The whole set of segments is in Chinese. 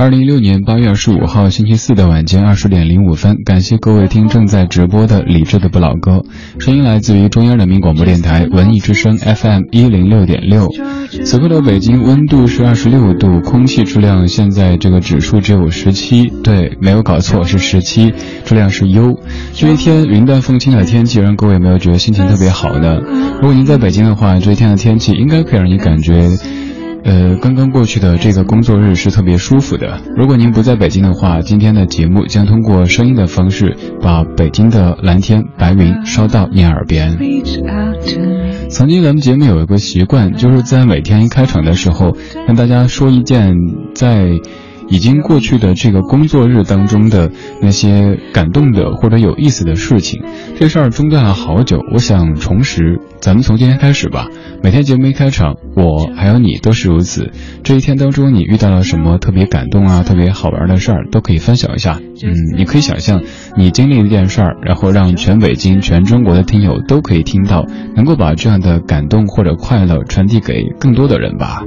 二零一六年八月二十五号星期四的晚间二十点零五分，感谢各位听正在直播的李志的不老歌，声音来自于中央人民广播电台文艺之声 FM 一零六点六。此刻的北京温度是二十六度，空气质量现在这个指数只有十七，对，没有搞错是十七，质量是优。这一天云淡风轻的天气，让各位有没有觉得心情特别好呢？如果您在北京的话，这一天的天气应该可以让你感觉。呃，刚刚过去的这个工作日是特别舒服的。如果您不在北京的话，今天的节目将通过声音的方式，把北京的蓝天白云捎到您耳边。曾经咱们节目有一个习惯，就是在每天一开场的时候，跟大家说一件在。已经过去的这个工作日当中的那些感动的或者有意思的事情，这事儿中断了好久，我想重拾。咱们从今天开始吧，每天节目一开场，我还有你都是如此。这一天当中，你遇到了什么特别感动啊、特别好玩的事儿，都可以分享一下。嗯，你可以想象你经历一件事儿，然后让全北京、全中国的听友都可以听到，能够把这样的感动或者快乐传递给更多的人吧。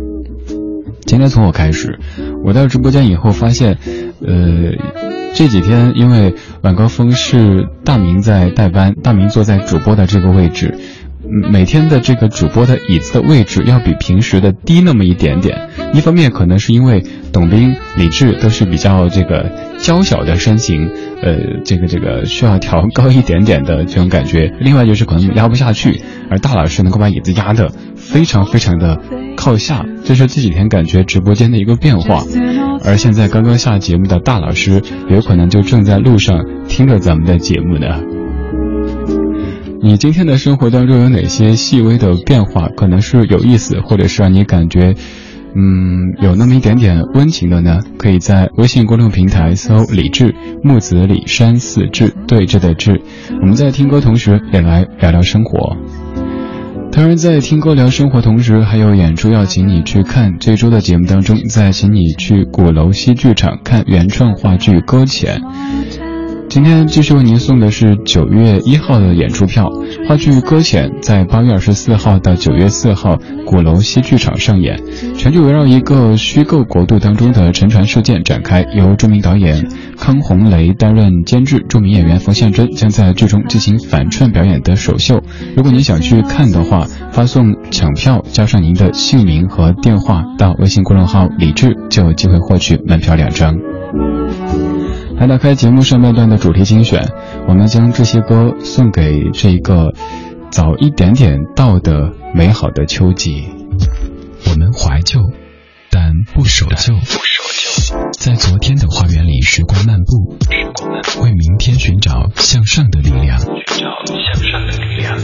今天从我开始，我到直播间以后发现，呃，这几天因为晚高峰是大明在代班，大明坐在主播的这个位置，每天的这个主播的椅子的位置要比平时的低那么一点点。一方面可能是因为董斌、李志都是比较这个娇小的身形，呃，这个这个需要调高一点点的这种感觉；另外就是可能压不下去，而大老师能够把椅子压的非常非常的。靠下，这是这几天感觉直播间的一个变化，而现在刚刚下节目的大老师，有可能就正在路上听着咱们的节目呢。你今天的生活当中有哪些细微的变化？可能是有意思，或者是让你感觉，嗯，有那么一点点温情的呢？可以在微信公众平台搜“李志木子李山寺志对峙的志”，我们在听歌同时也来聊聊生活。当然，在听歌聊生活同时，还有演出要请你去看。这周的节目当中，再请你去鼓楼西剧场看原创话剧《搁浅》。今天继续为您送的是九月一号的演出票。话剧《搁浅》在八月二十四号到九月四号鼓楼西剧场上演，全剧围绕一个虚构国度当中的沉船事件展开，由著名导演康洪雷担任监制，著名演员冯宪珍将在剧中进行反串表演的首秀。如果您想去看的话，发送抢票加上您的姓名和电话到微信公众号“李智”，就有机会获取门票两张。来打开节目上半段的主题精选，我们将这些歌送给这一个早一点点到的美好的秋季。我们怀旧，但不守旧。在昨天的花园里时光漫步，为明天寻找向上的力量。寻找向上的力量。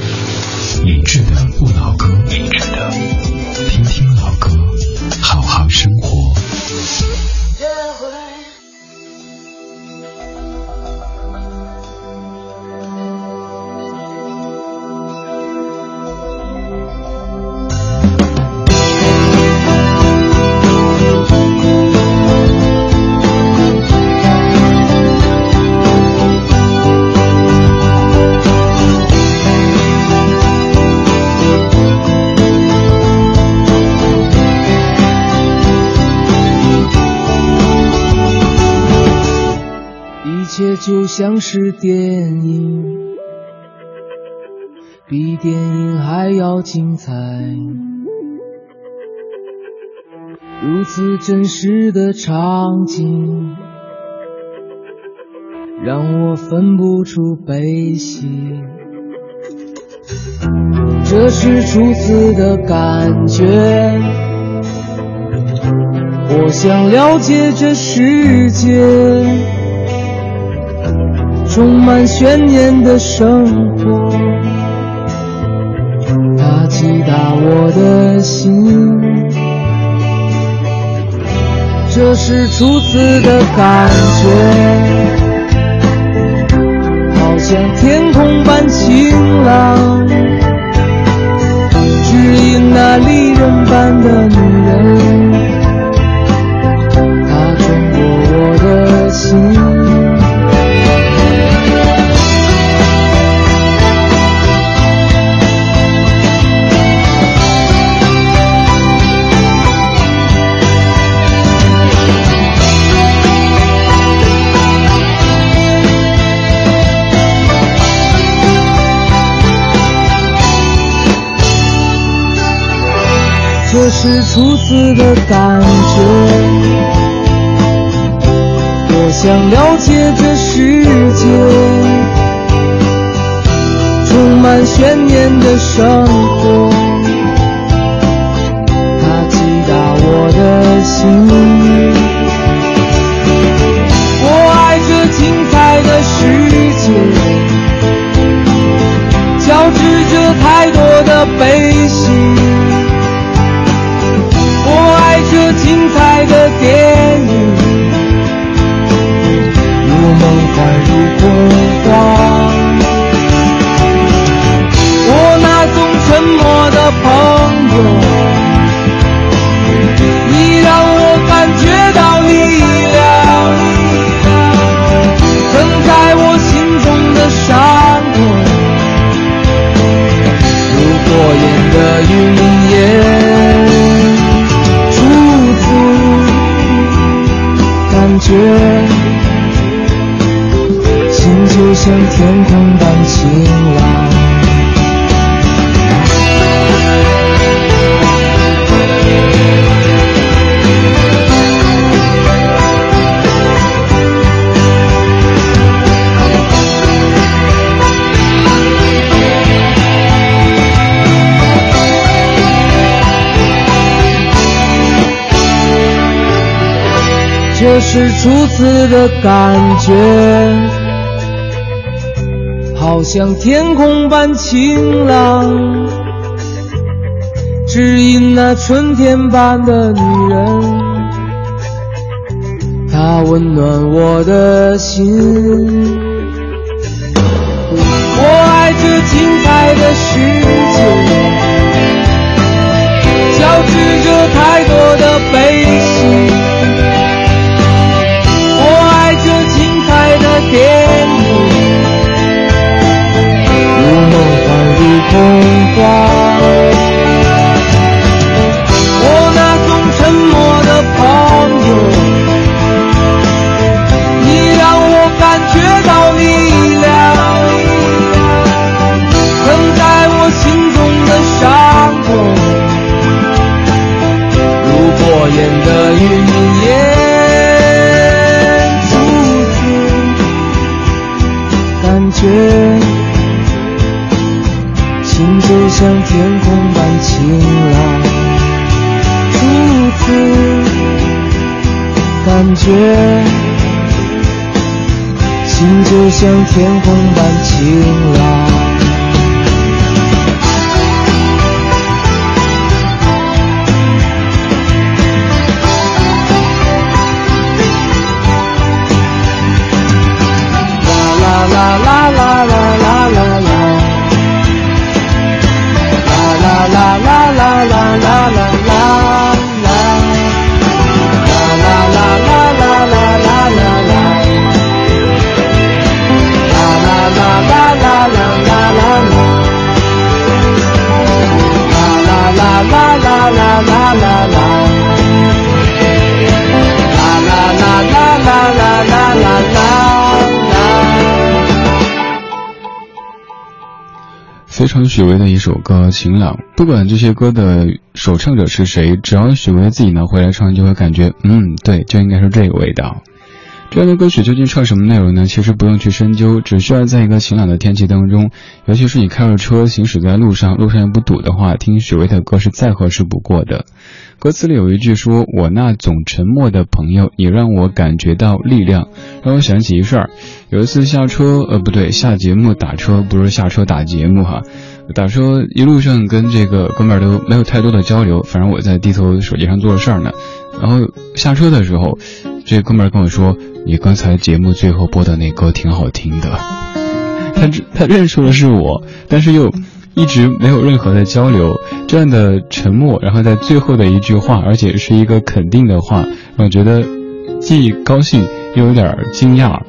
理智的不老歌，像是电影，比电影还要精彩。如此真实的场景，让我分不出悲喜。这是初次的感觉，我想了解这世界。充满悬念的生活，它击打我的心。这是初次的感觉，好像天空般晴朗，指引那离人般的女人，如此的感觉，我想了解这世界充满悬念的生活，它击打我的心。我爱这精彩的世界，交织着太多的悲喜。觉，心就像天空般晴朗。是初次的感觉，好像天空般晴朗，只因那春天般的女人，她温暖我的心。我爱这精彩的世界，交织着太多的悲喜。Yeah. 感觉，心就像天空般晴朗。啦啦啦啦许巍的一首歌《晴朗》，不管这些歌的首唱者是谁，只要许巍自己拿回来唱，就会感觉，嗯，对，就应该是这个味道。这样的歌曲究竟唱什么内容呢？其实不用去深究，只需要在一个晴朗的天气当中，尤其是你开着车行驶在路上，路上又不堵的话，听许巍的歌是再合适不过的。歌词里有一句说：“我那总沉默的朋友，你让我感觉到力量。”让我想起一事儿，有一次下车，呃，不对，下节目打车，不是下车打节目哈，打车一路上跟这个哥们儿都没有太多的交流，反正我在低头手机上做着事儿呢。然后下车的时候，这哥们儿跟我说：“你刚才节目最后播的那歌挺好听的。”他他认出了是我，但是又一直没有任何的交流，这样的沉默，然后在最后的一句话，而且是一个肯定的话，让我觉得既高兴又有点惊讶。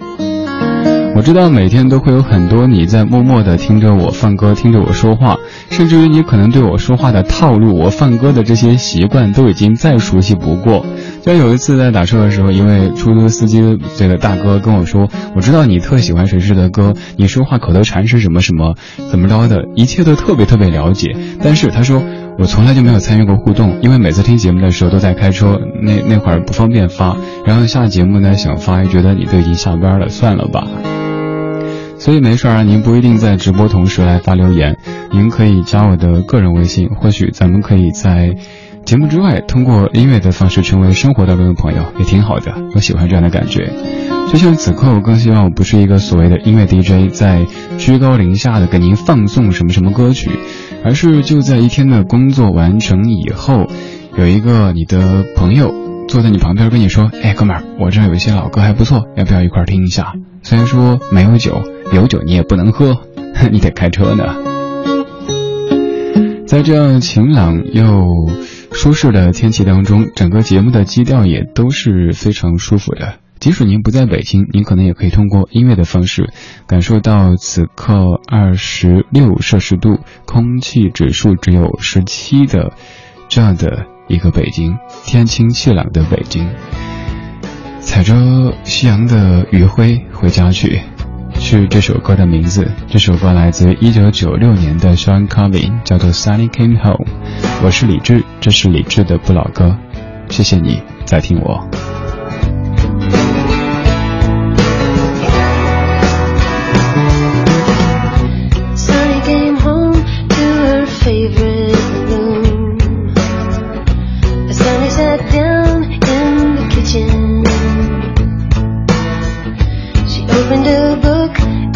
我知道每天都会有很多你在默默的听着我放歌，听着我说话，甚至于你可能对我说话的套路，我放歌的这些习惯都已经再熟悉不过。就有一次在打车的时候，一位出租司机这个大哥跟我说：“我知道你特喜欢谁谁的歌，你说话口头禅是什么什么，怎么着的，一切都特别特别了解。”但是他说。我从来就没有参与过互动，因为每次听节目的时候都在开车，那那会儿不方便发。然后下节目呢想发，又觉得你都已经下班了，算了吧。所以没事啊，您不一定在直播同时来发留言，您可以加我的个人微信，或许咱们可以在节目之外通过音乐的方式成为生活当中的朋友，也挺好的。我喜欢这样的感觉。就像此刻，我更希望我不是一个所谓的音乐 DJ，在居高临下的给您放送什么什么歌曲，而是就在一天的工作完成以后，有一个你的朋友坐在你旁边跟你说：“哎，哥们儿，我这儿有一些老歌还不错，要不要一块听一下？”虽然说没有酒，有酒你也不能喝，你得开车呢。在这样晴朗又舒适的天气当中，整个节目的基调也都是非常舒服的。即使您不在北京，您可能也可以通过音乐的方式，感受到此刻二十六摄氏度，空气指数只有十七的这样的一个北京，天清气朗的北京。踩着夕阳的余晖回家去，是这首歌的名字。这首歌来自一九九六年的 Sean Covey，叫做《Sunny Came Home》。我是李志，这是李志的不老歌。谢谢你在听我。听听老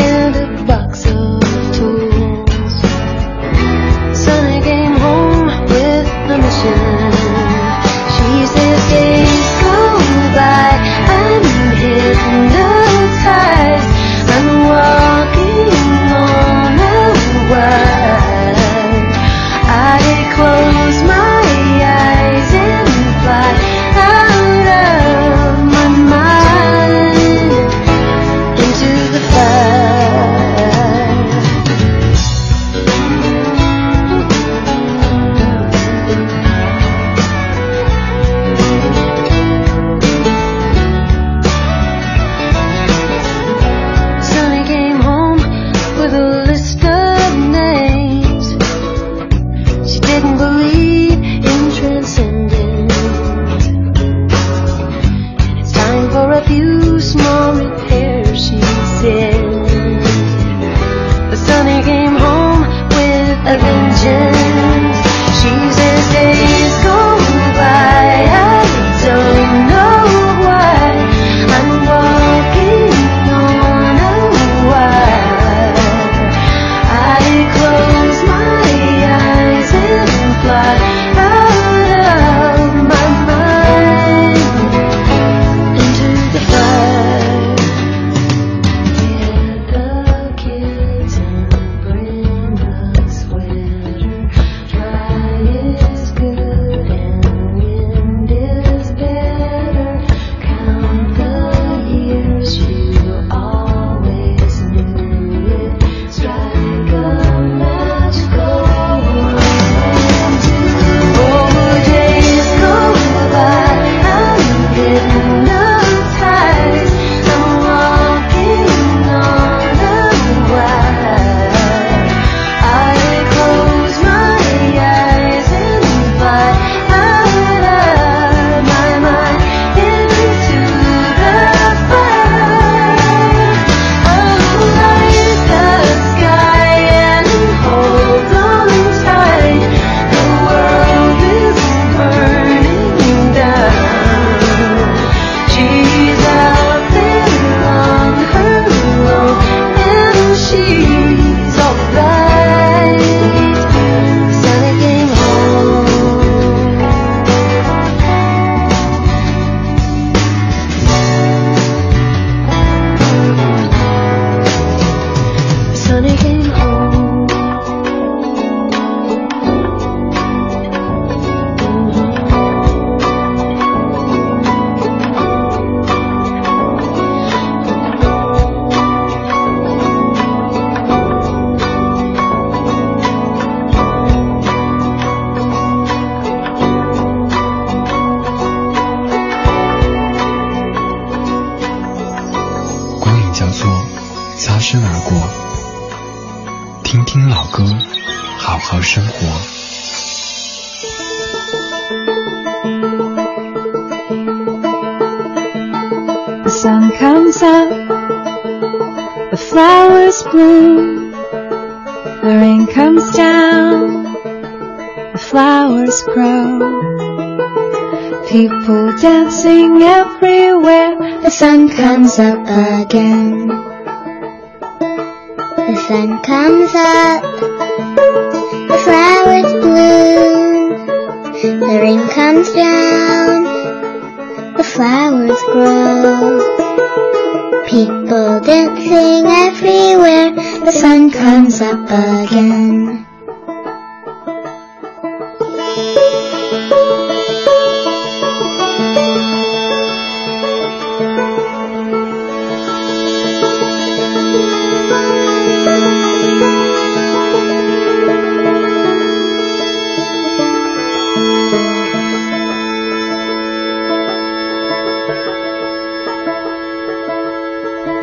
sun comes up, the flowers bloom, the rain comes down, the flowers grow. People dancing everywhere, the sun comes up again. The sun comes up, the flowers bloom, the rain comes down, the flowers grow. The sun comes up again.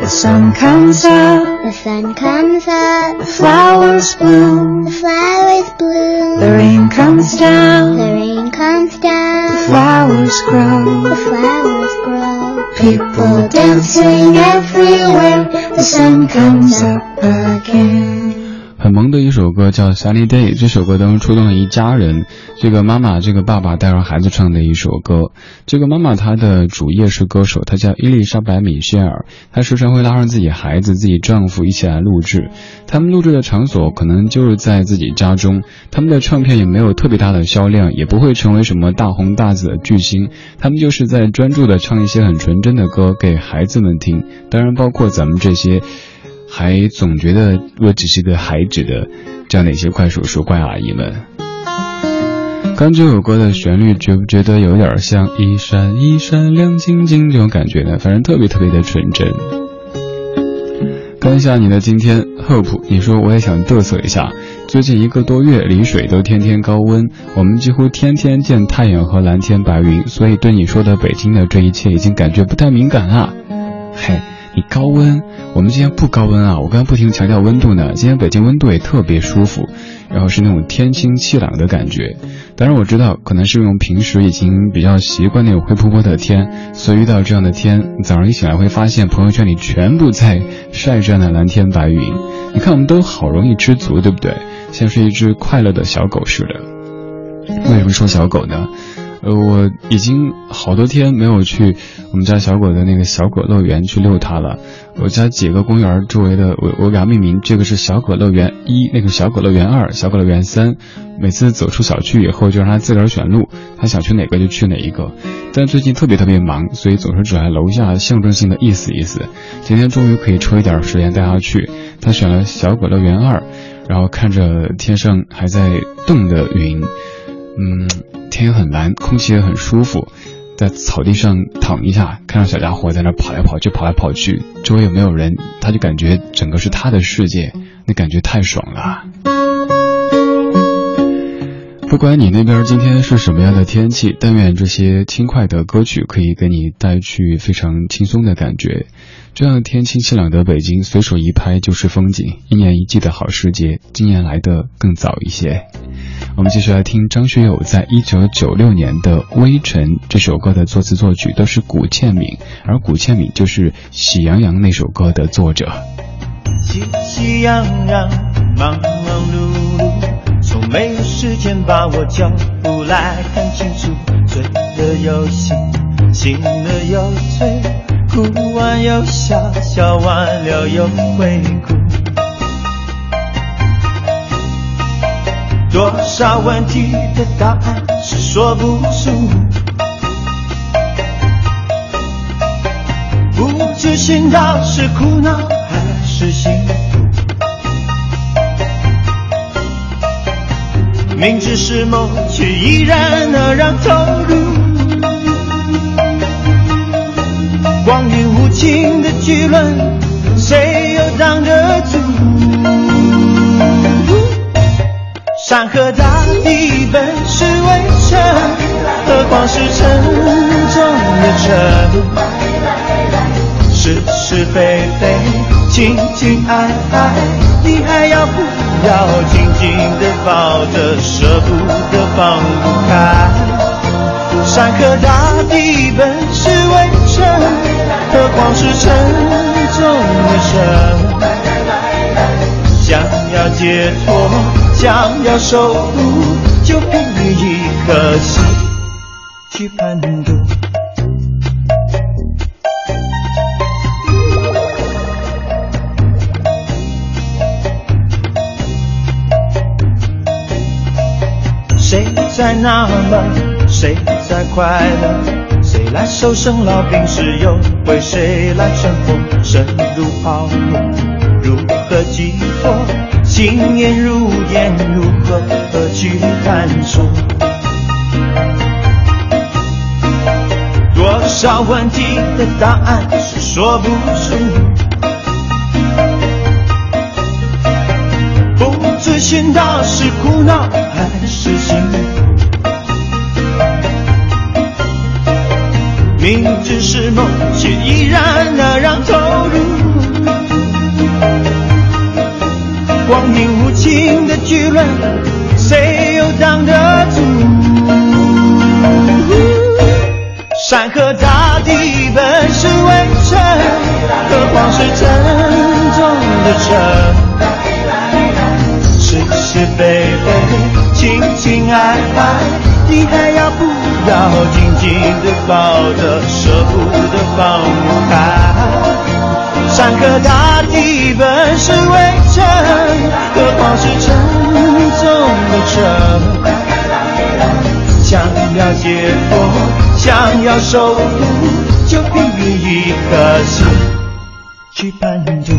The sun comes up, the sun comes up, the flowers bloom, the flowers bloom, the rain comes down, the rain comes down, the flowers grow, the flowers grow. People dancing everywhere, the sun comes up 歌叫《Sunny Day》，这首歌当中触动了一家人。这个妈妈，这个爸爸带着孩子唱的一首歌。这个妈妈她的主业是歌手，她叫伊丽莎白·米歇尔。她时常会拉上自己孩子、自己丈夫一起来录制。他们录制的场所可能就是在自己家中。他们的唱片也没有特别大的销量，也不会成为什么大红大紫的巨星。他们就是在专注的唱一些很纯真的歌给孩子们听。当然，包括咱们这些。还总觉得我只是个孩子的这样的一些怪叔叔、怪阿姨们。刚这首歌的旋律，觉不觉得有点像一闪一闪亮晶晶这种感觉呢？反正特别特别的纯真。看一下你的今天，Hope，你说我也想嘚瑟一下。最近一个多月，丽水都天天高温，我们几乎天天见太阳和蓝天白云，所以对你说的北京的这一切已经感觉不太敏感了。嘿。你高温，我们今天不高温啊！我刚刚不停强调温度呢。今天北京温度也特别舒服，然后是那种天清气朗的感觉。当然我知道，可能是因为平时已经比较习惯那种灰扑扑的天，所以遇到这样的天，早上一醒来会发现朋友圈里全部在晒这样的蓝天白云。你看，我们都好容易知足，对不对？像是一只快乐的小狗似的。为什么说小狗呢？呃，我已经好多天没有去我们家小狗的那个小狗乐园去遛它了。我家几个公园周围的，我我给它命名，这个是小狗乐园一，那个小狗乐园二，小狗乐园三。每次走出小区以后，就让它自个儿选路，它想去哪个就去哪一个。但最近特别特别忙，所以总是只来楼下象征性的意思意思。今天终于可以抽一点时间带它去。它选了小狗乐园二，然后看着天上还在动的云，嗯。天很蓝，空气也很舒服，在草地上躺一下，看到小家伙在那跑来跑去，跑来跑去，周围也没有人，他就感觉整个是他的世界，那感觉太爽了。不管你那边今天是什么样的天气，但愿这些轻快的歌曲可以给你带去非常轻松的感觉。这样天清气朗的北京，随手一拍就是风景，一年一季的好时节，今年来的更早一些。我们继续来听张学友在一九九六年的《微尘》这首歌的作词作曲都是古倩敏，而古倩敏就是《喜羊羊》那首歌的作者。喜喜羊羊，忙忙碌碌，从没有时间把我叫出来看清楚。醉了又醒，醒了又醉，哭完又笑，笑完了又会哭。多少问题的答案是说不出，不知心到是苦恼还是幸福，明知是梦却依然那样投入，光阴无情的巨轮，谁又挡得住？山河大地本是微尘，何况是沉重的尘。是是非非，情情爱爱，你还要不要紧紧的抱着，舍不得放不开？山河大地本是微尘，何况是尘中的尘。想要解脱，想要守护，就凭你一颗心去攀渡。谁在纳闷？谁在快乐？谁来受生老病死？又为谁来生活？生如泡沫，心念如烟，如何去探索？多少问题的答案是说不出，不知寻到是苦恼还是幸福。明知是梦，却依然那样投入。光阴无情的巨轮，谁又挡得住？山河大地本是微尘，何况是沉重的城？是是非非，情情爱爱，你还要不要紧紧的抱着，舍不得放开？山河大地本是微尘，何况是沉重的城？想要解脱，想要守护，就凭一颗心去攀逐。